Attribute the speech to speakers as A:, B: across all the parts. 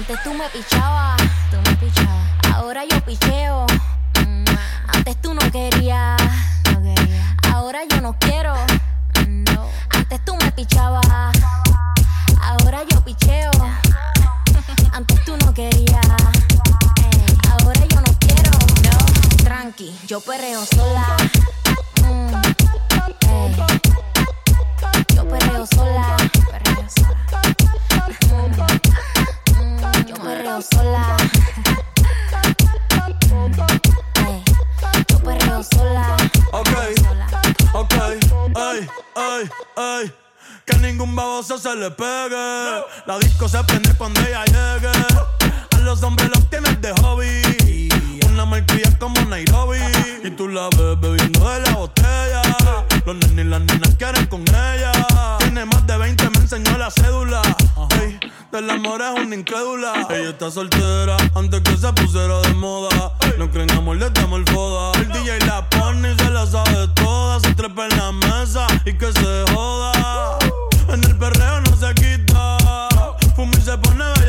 A: Antes tú me pichabas, tú me pichabas. Ahora yo picheo. Mm, Antes tú no querías, quería. Ahora yo no quiero. Antes tú me pichabas. Ahora yo picheo. Antes tú no querías. Ahora yo no quiero. No. Tranqui, yo perreo sola. Mm. Yo perreo sola. Perreo sola. Sola. Yo perreo sola.
B: Ok, ok, ay, ay, ay. Que ningún baboso se le pegue. La disco se prende cuando ella llegue. A los hombres los tienes de hobby. Una malcria como Nairobi. Y tú la ves bebiendo de la botella. Los nenes y las nenas quieren con ella. Tiene más de 20, me enseñó la cédula. Ey, del amor es una incrédula. Ella está soltera antes que se pusiera de moda. No creen amor, le damos el foda. El DJ la pone y se la sabe toda. Se trepa en la mesa y que se joda. En el perreo no se quita. Fuma y se pone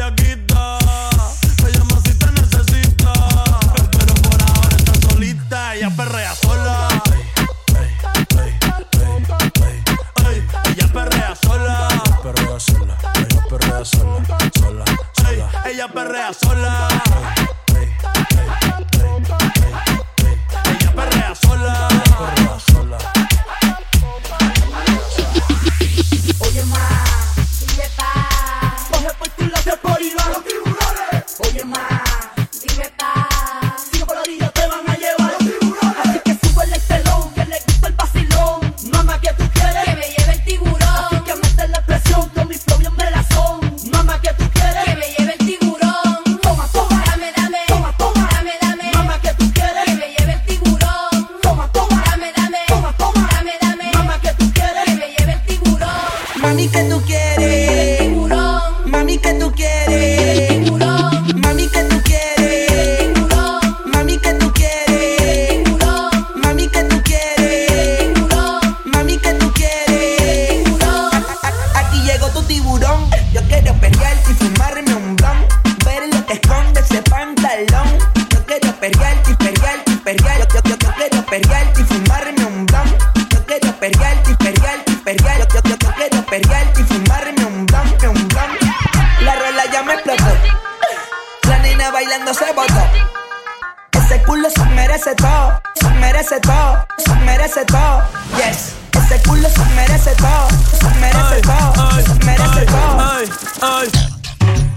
C: se merece todo. Yes. Ese culo se merece todo, se merece todo, se merece todo.
B: ay, ay.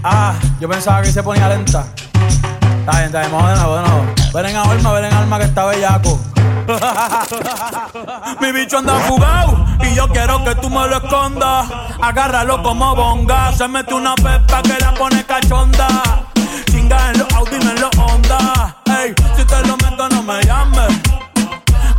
D: Ah, yo pensaba que se ponía lenta. Está bien, está bien, vamos de nuevo, de nuevo. Ven en alma, ven en alma que está bellaco.
B: Mi bicho anda fugado y yo quiero que tú me lo escondas. Agárralo como bonga. Se mete una pepa que la pone cachonda. Chinga en los Audi, en los Honda. Ey, si te lo meto, no me llames.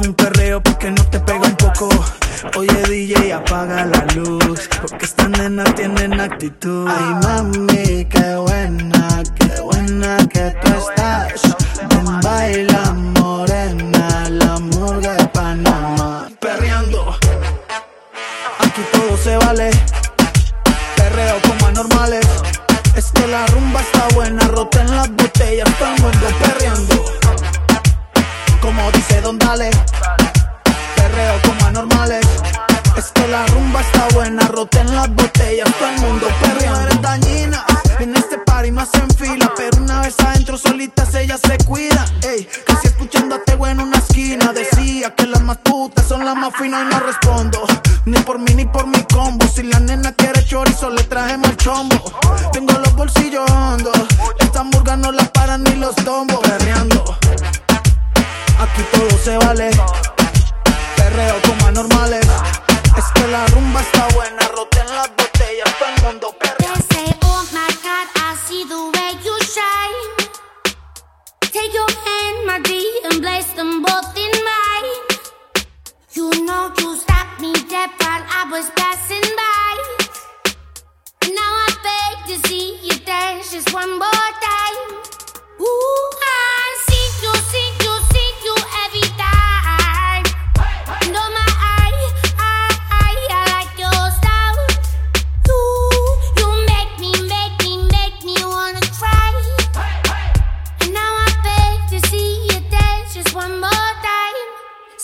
E: Un perreo porque no te pega un poco. Oye, DJ, apaga la luz. Porque estas nenas tienen actitud.
F: Ay, mami, qué buena, qué buena que tú estás. Ven, baila morena, la murga de Panamá.
E: Perreando. Aquí todo se vale. Perreo como anormales. Es que la rumba está buena.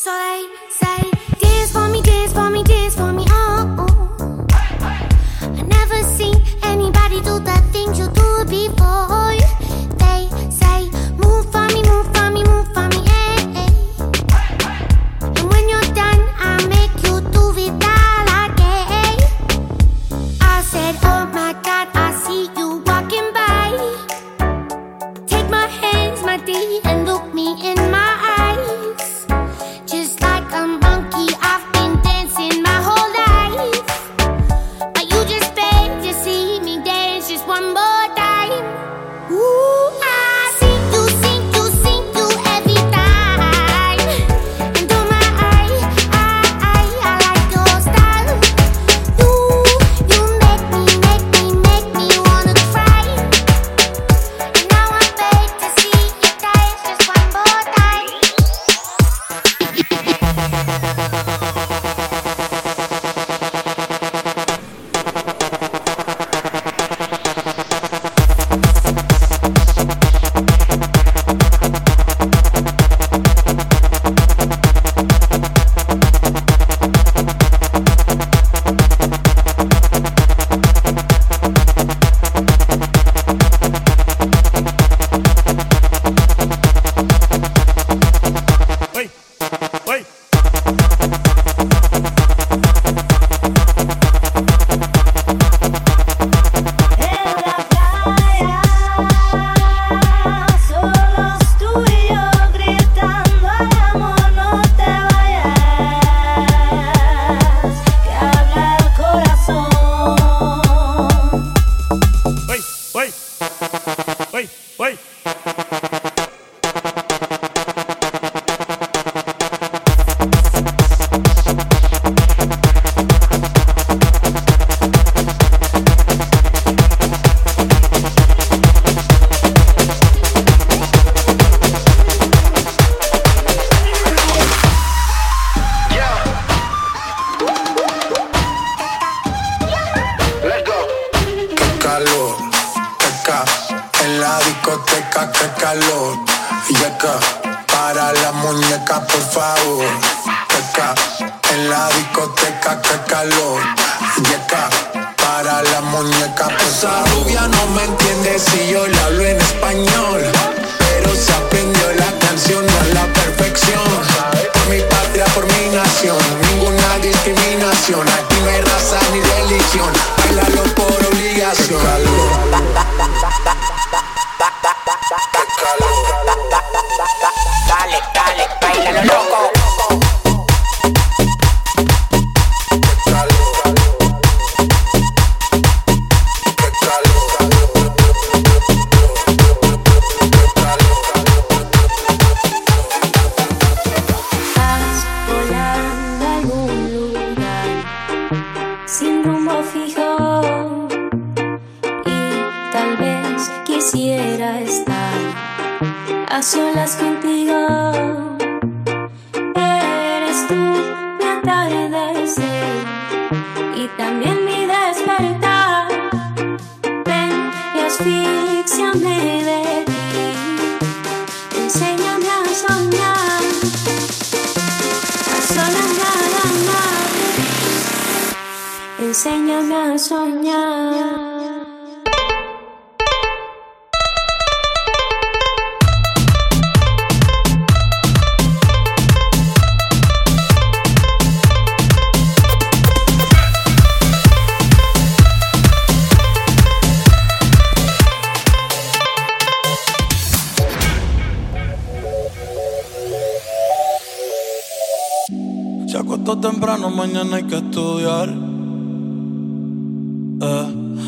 A: So they say,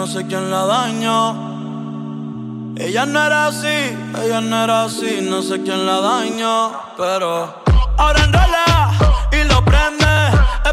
B: no sé quién la dañó. Ella no era así, ella no era así, no sé quién la dañó, pero ahora enrola y lo prende. Es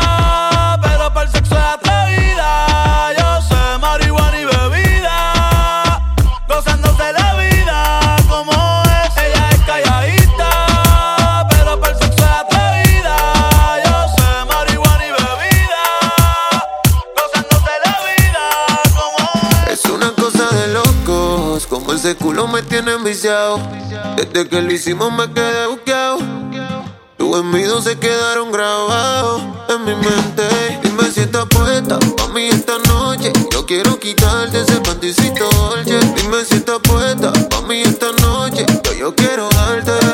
G: Desde que lo hicimos me quedé buqueado. Tus envidios se quedaron grabados en mi mente. Dime si estás puesta pa' mí esta noche. Yo quiero quitarte ese pantisito dolce. Dime si estás puesta pa' mí esta noche. Yo, yo quiero darte.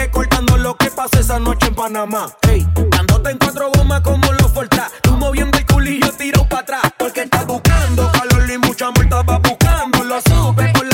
G: recortando lo que
E: pasó esa noche en Panamá. Ey, dándote en cuatro gomas como lo falta. Tú moviendo el culillo, tiro para atrás. Porque estás buscando calor y mucha multa va buscando. Lo supe por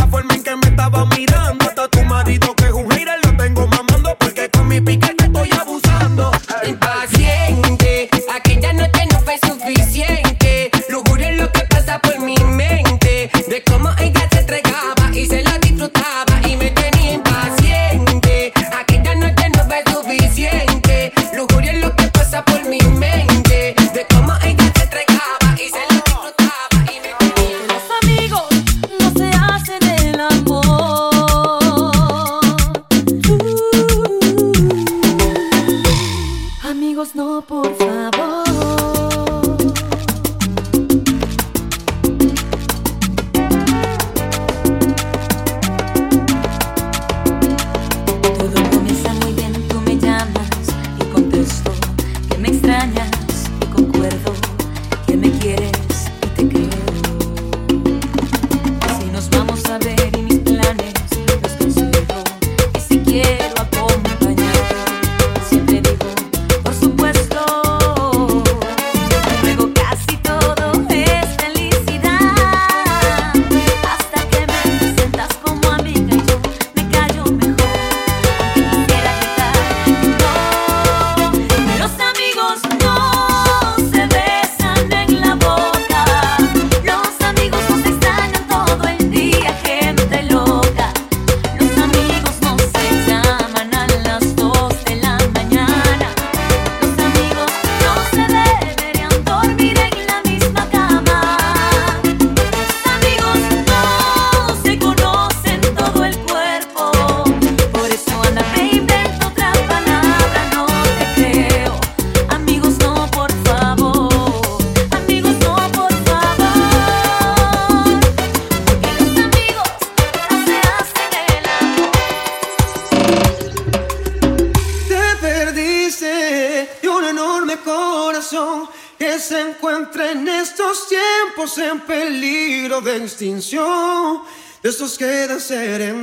H: I said it.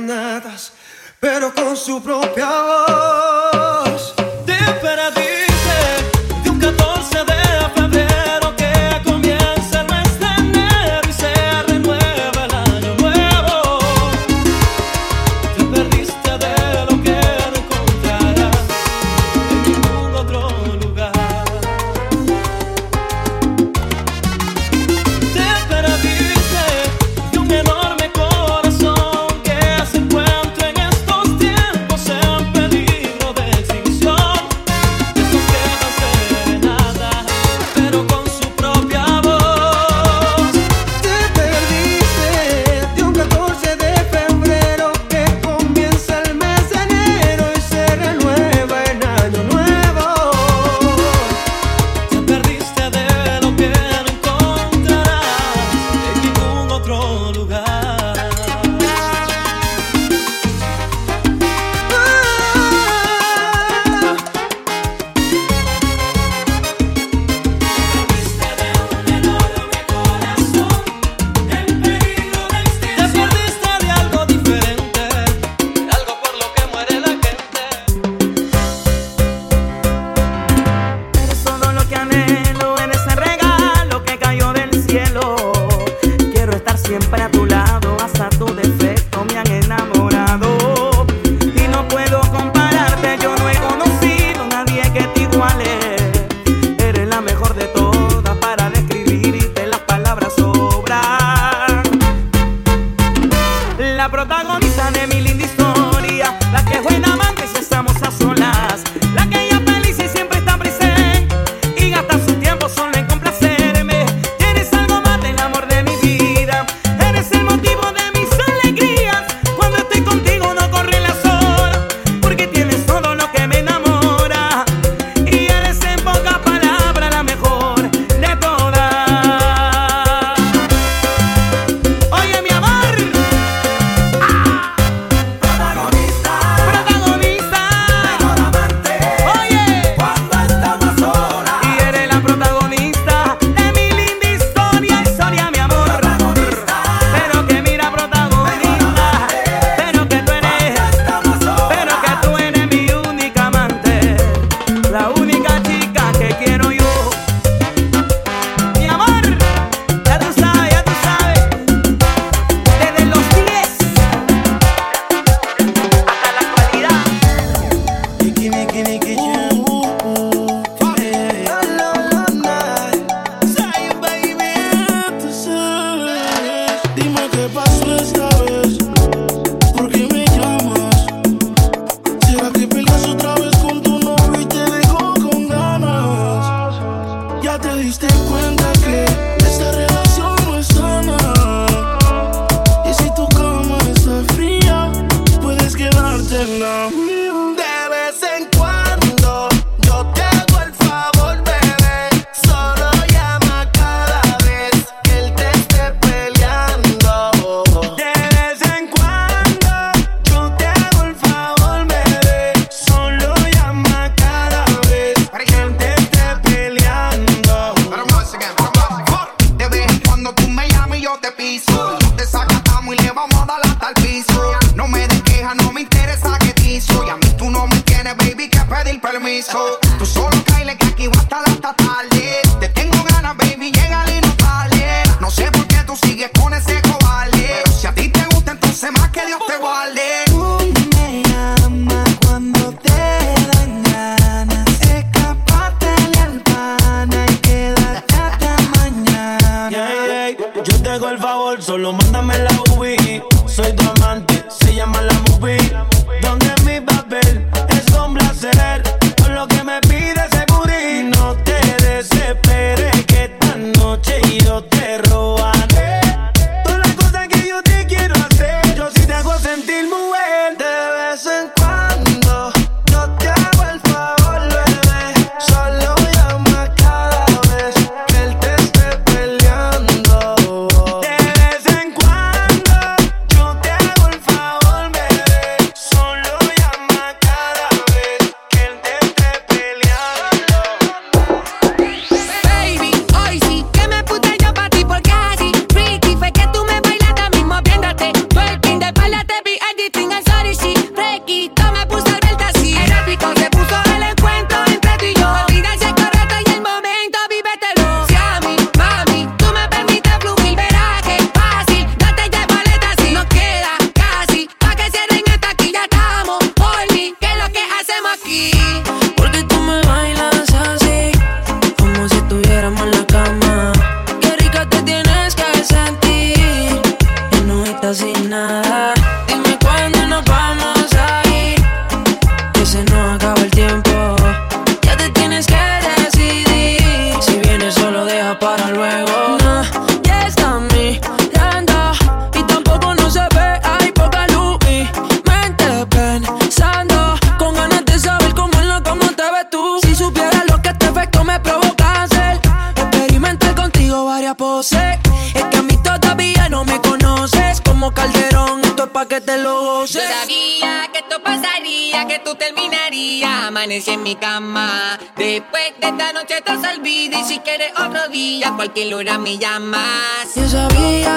H: Cualquier hora me llamas.
I: Yo sabía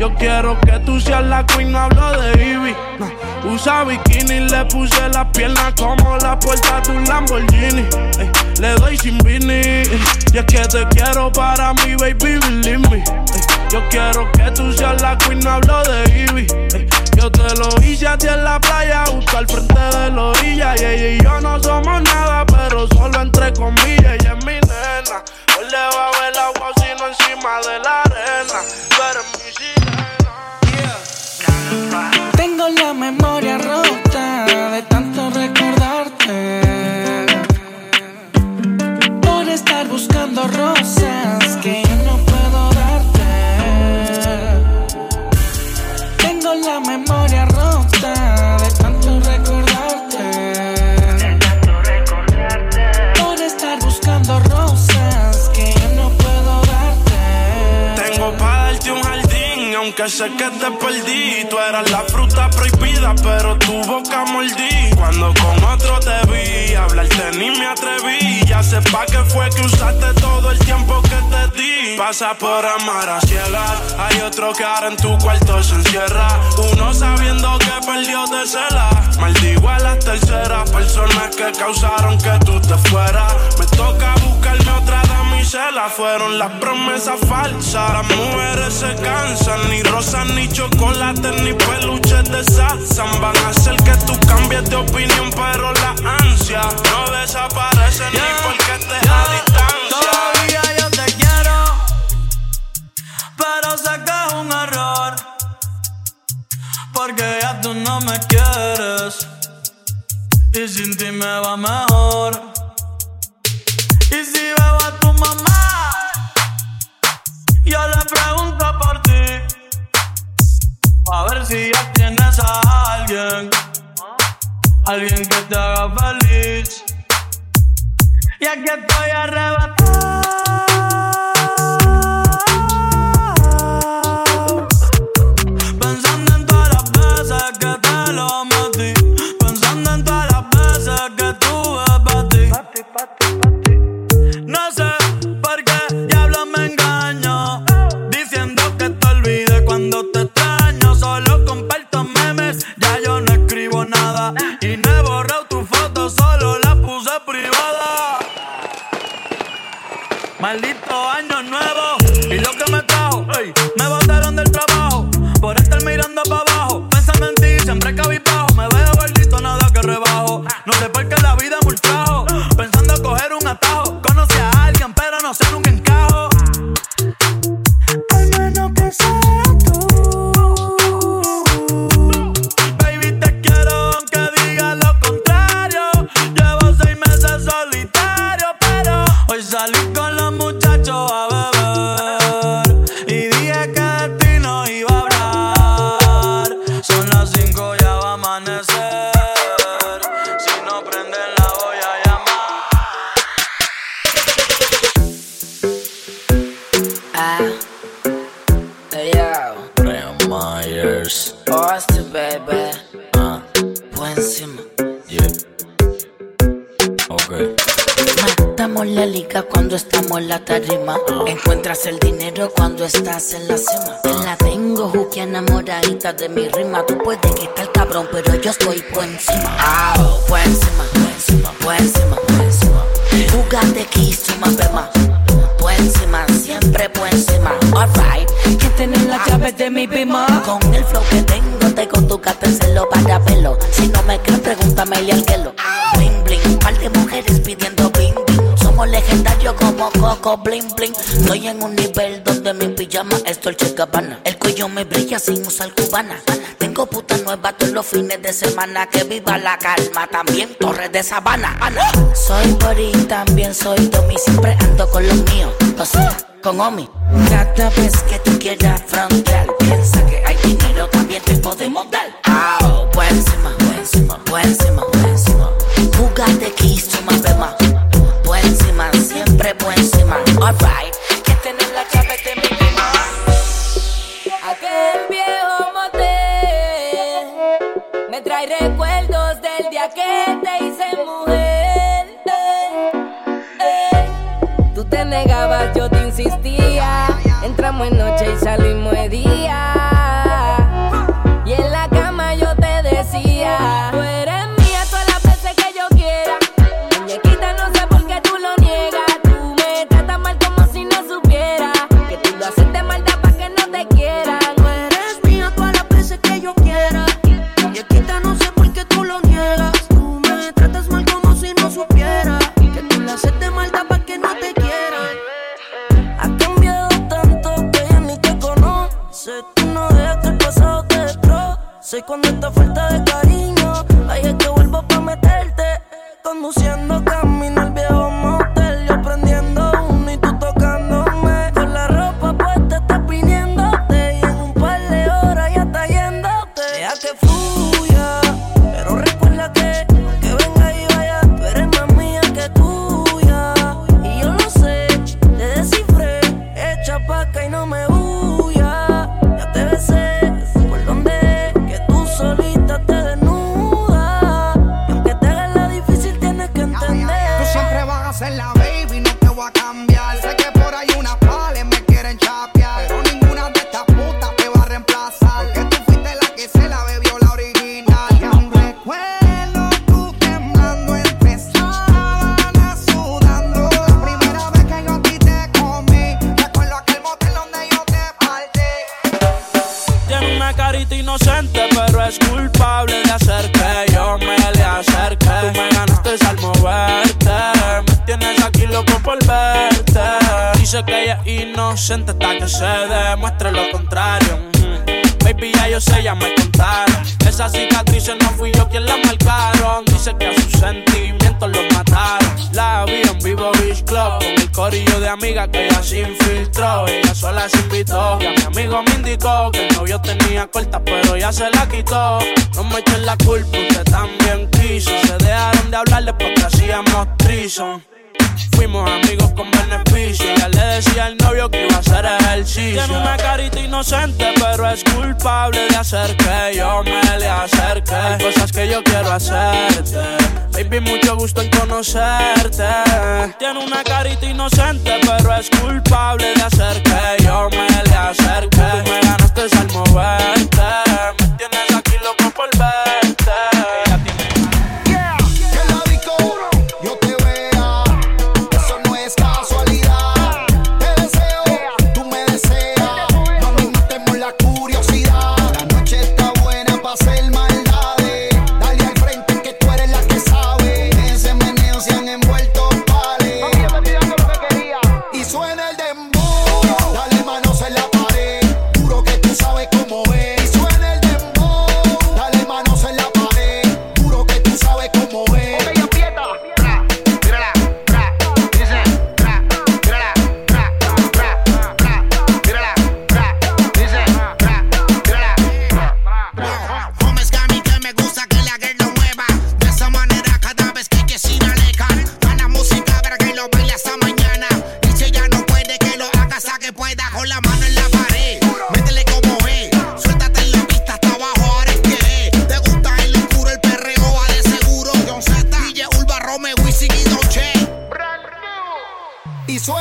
J: Yo
K: quiero que tú seas la queen, no hablo de Ivy. Usa bikini, le puse las piernas como la puerta de un Lamborghini. Ey, le doy sin Vini. Y es que te quiero para mí, baby, believe me. Ey, yo quiero que tú seas la queen, no hablo de Ivy. Yo te lo hice a ti en la playa, justo al frente de la orilla. Y ella y yo no somos nada, pero solo entre comillas. Ella es mi nena. Hoy le va a ver agua, sino encima de la arena.
L: La memoria rota
K: aunque sé que te perdí. Tú eras la fruta prohibida, pero tu boca mordí. Cuando con otro te vi, hablarte ni me atreví. Ya sé pa' qué fue que usaste todo el tiempo que te di. Pasa por amar a ciegas. Hay otro que ahora en tu cuarto se encierra. Uno sabiendo que perdió de cela. Maldigo a las terceras personas que causaron que tú te fueras. Me toca buscarme otra damisela. Fueron las promesas falsas. Las mujeres se cansan. Ni rosas, ni chocolate, ni peluches de salsa. Van a hacer que tú cambies de opinión, pero la ansia no desaparece ni porque estés a distancia.
B: Todavía yo te quiero, pero sé que es un error. Porque ya tú no me quieres. Y sin ti me va mejor. Mamá, yo le pregunto por ti. A ver si ya tienes a alguien. Alguien que te haga feliz. Y aquí estoy arrebatado. Por
M: encima. Ah, por encima, encima, por encima. Jugate aquí, suma bema. Por encima, siempre por encima. Alright. Que tener la llave de mi bima. Con el flow que tengo, tengo tu celo para verlo. Si no me crees, pregúntame al que Bling bling, par de mujeres pidiendo bling bling. Somos legendarios como Coco bling bling. Estoy en un nivel donde mi pijama es Dolce Gabbana. El cuello me brilla sin usar cubana. Tengo puta nueva todos los fines de semana. Que viva la calma, también Torres de Sabana. Ana. Soy Bori, también soy Domi. Siempre ando con los míos, o sea, con Omi. Cada vez que tú quieras frontear, piensa que hay dinero, también te podemos dar. Ah, encima, por encima, por encima. Jugate aquí, suma bema. Encima, siempre encima. Alright, que
N: te hice mujer. Eh, eh. Tú te negabas, yo te insistía. Entramos en noche y salimos de día.
K: até fui. carita inocente, pero es culpable de hacer que yo me le acerque. Hay cosas que yo quiero hacerte, baby, mucho gusto en conocerte. Tiene una carita inocente, pero es culpable de hacer que yo me le acerque. Tú me ganaste al moverte.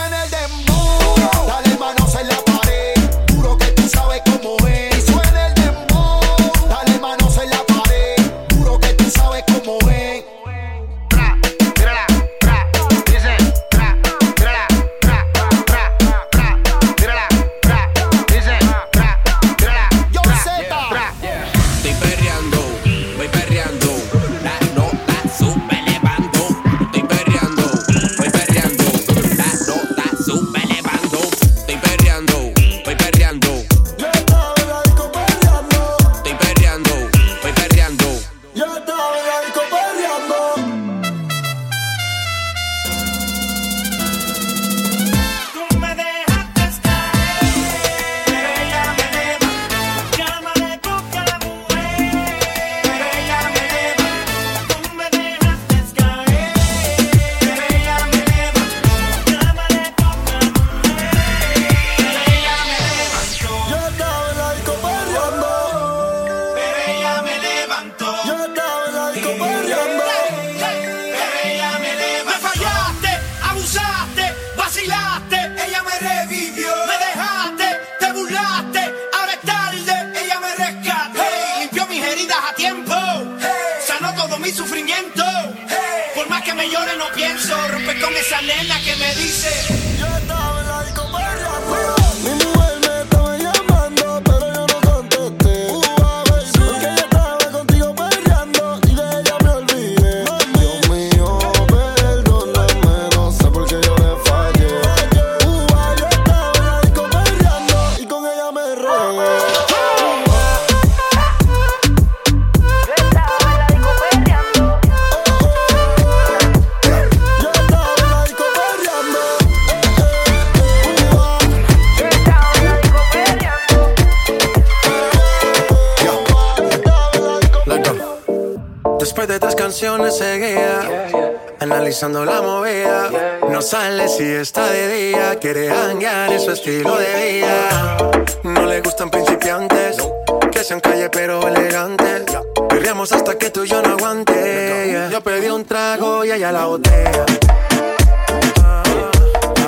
O: en el dembow. Dale manos en la pared. Juro que tú sabes que.
P: lloro, no
Q: pienso. Rompe con esa nena que me dice.
O: Yo Ya está, y
R: comerla, analizando la movida. No sale si está de día, quiere hangar en su estilo de vida. No le gustan principiantes, que sean calle pero elegantes. Peleamos hasta que tú y yo no aguante. Yo pedí un trago y ella la botella. Ah,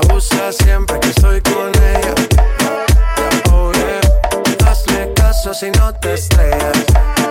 R: abusa siempre que estoy con ella. Oh, yeah. Hazle caso si no te estrellas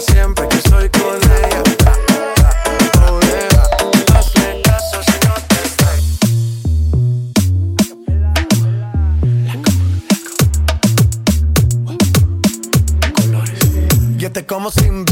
R: siempre que estoy con ella. Caso si no te
S: estoy. Yo como sin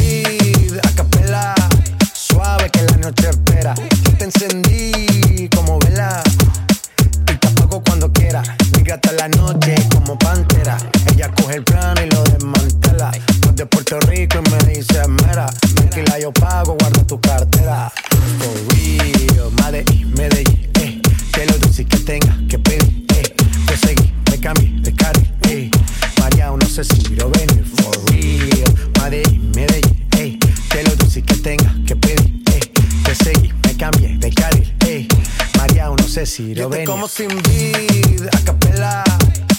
S: Yo te como sin vida, a capela,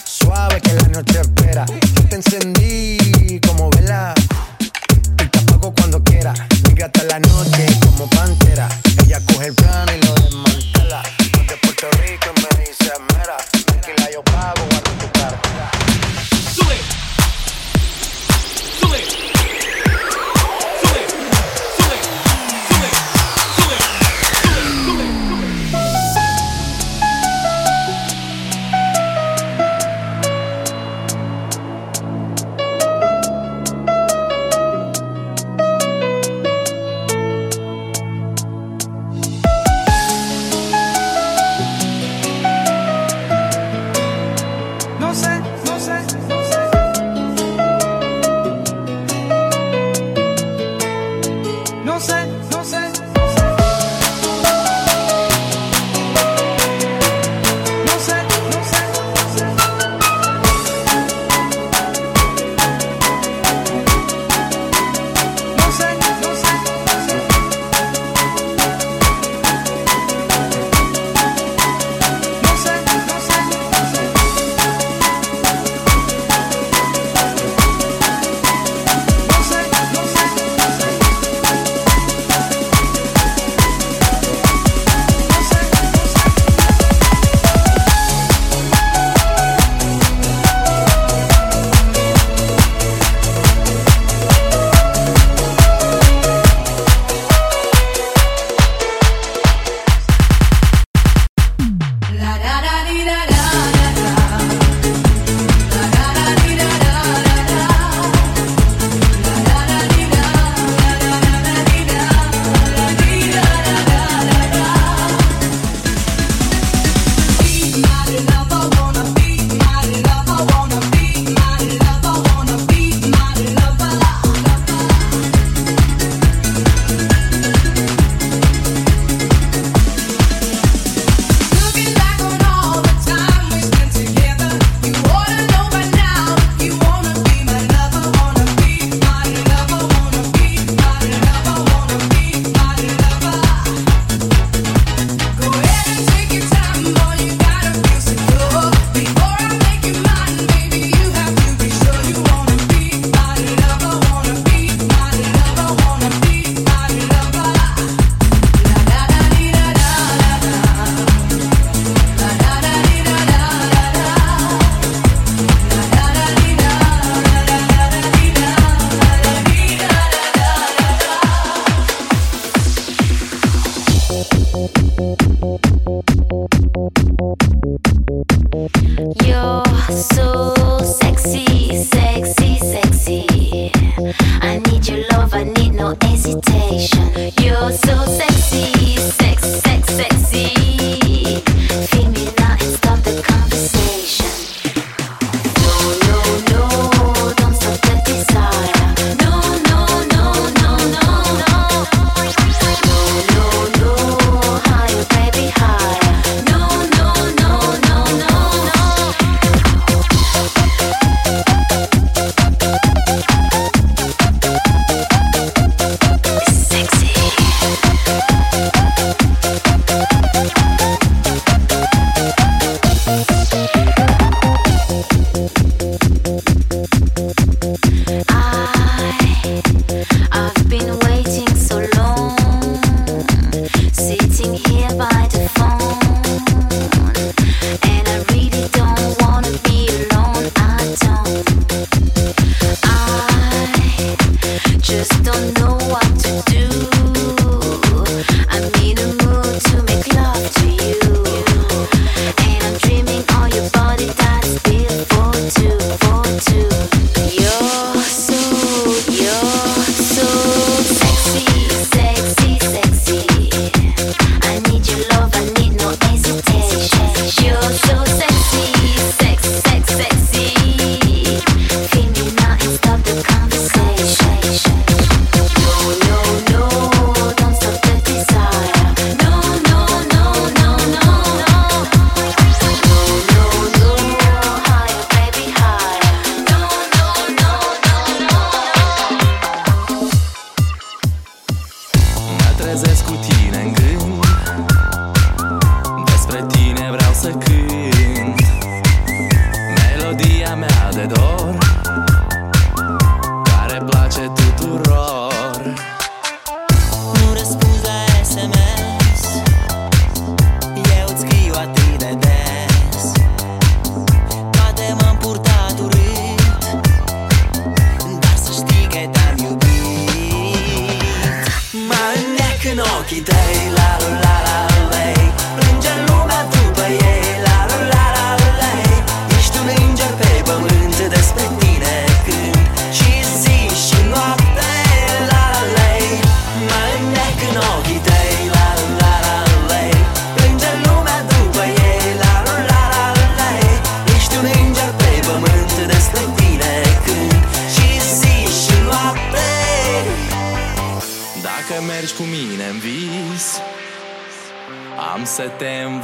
S: suave que la noche espera. Yo te encendí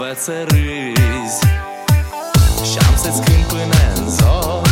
T: învăț să râzi Și am să-ți cânt până în zor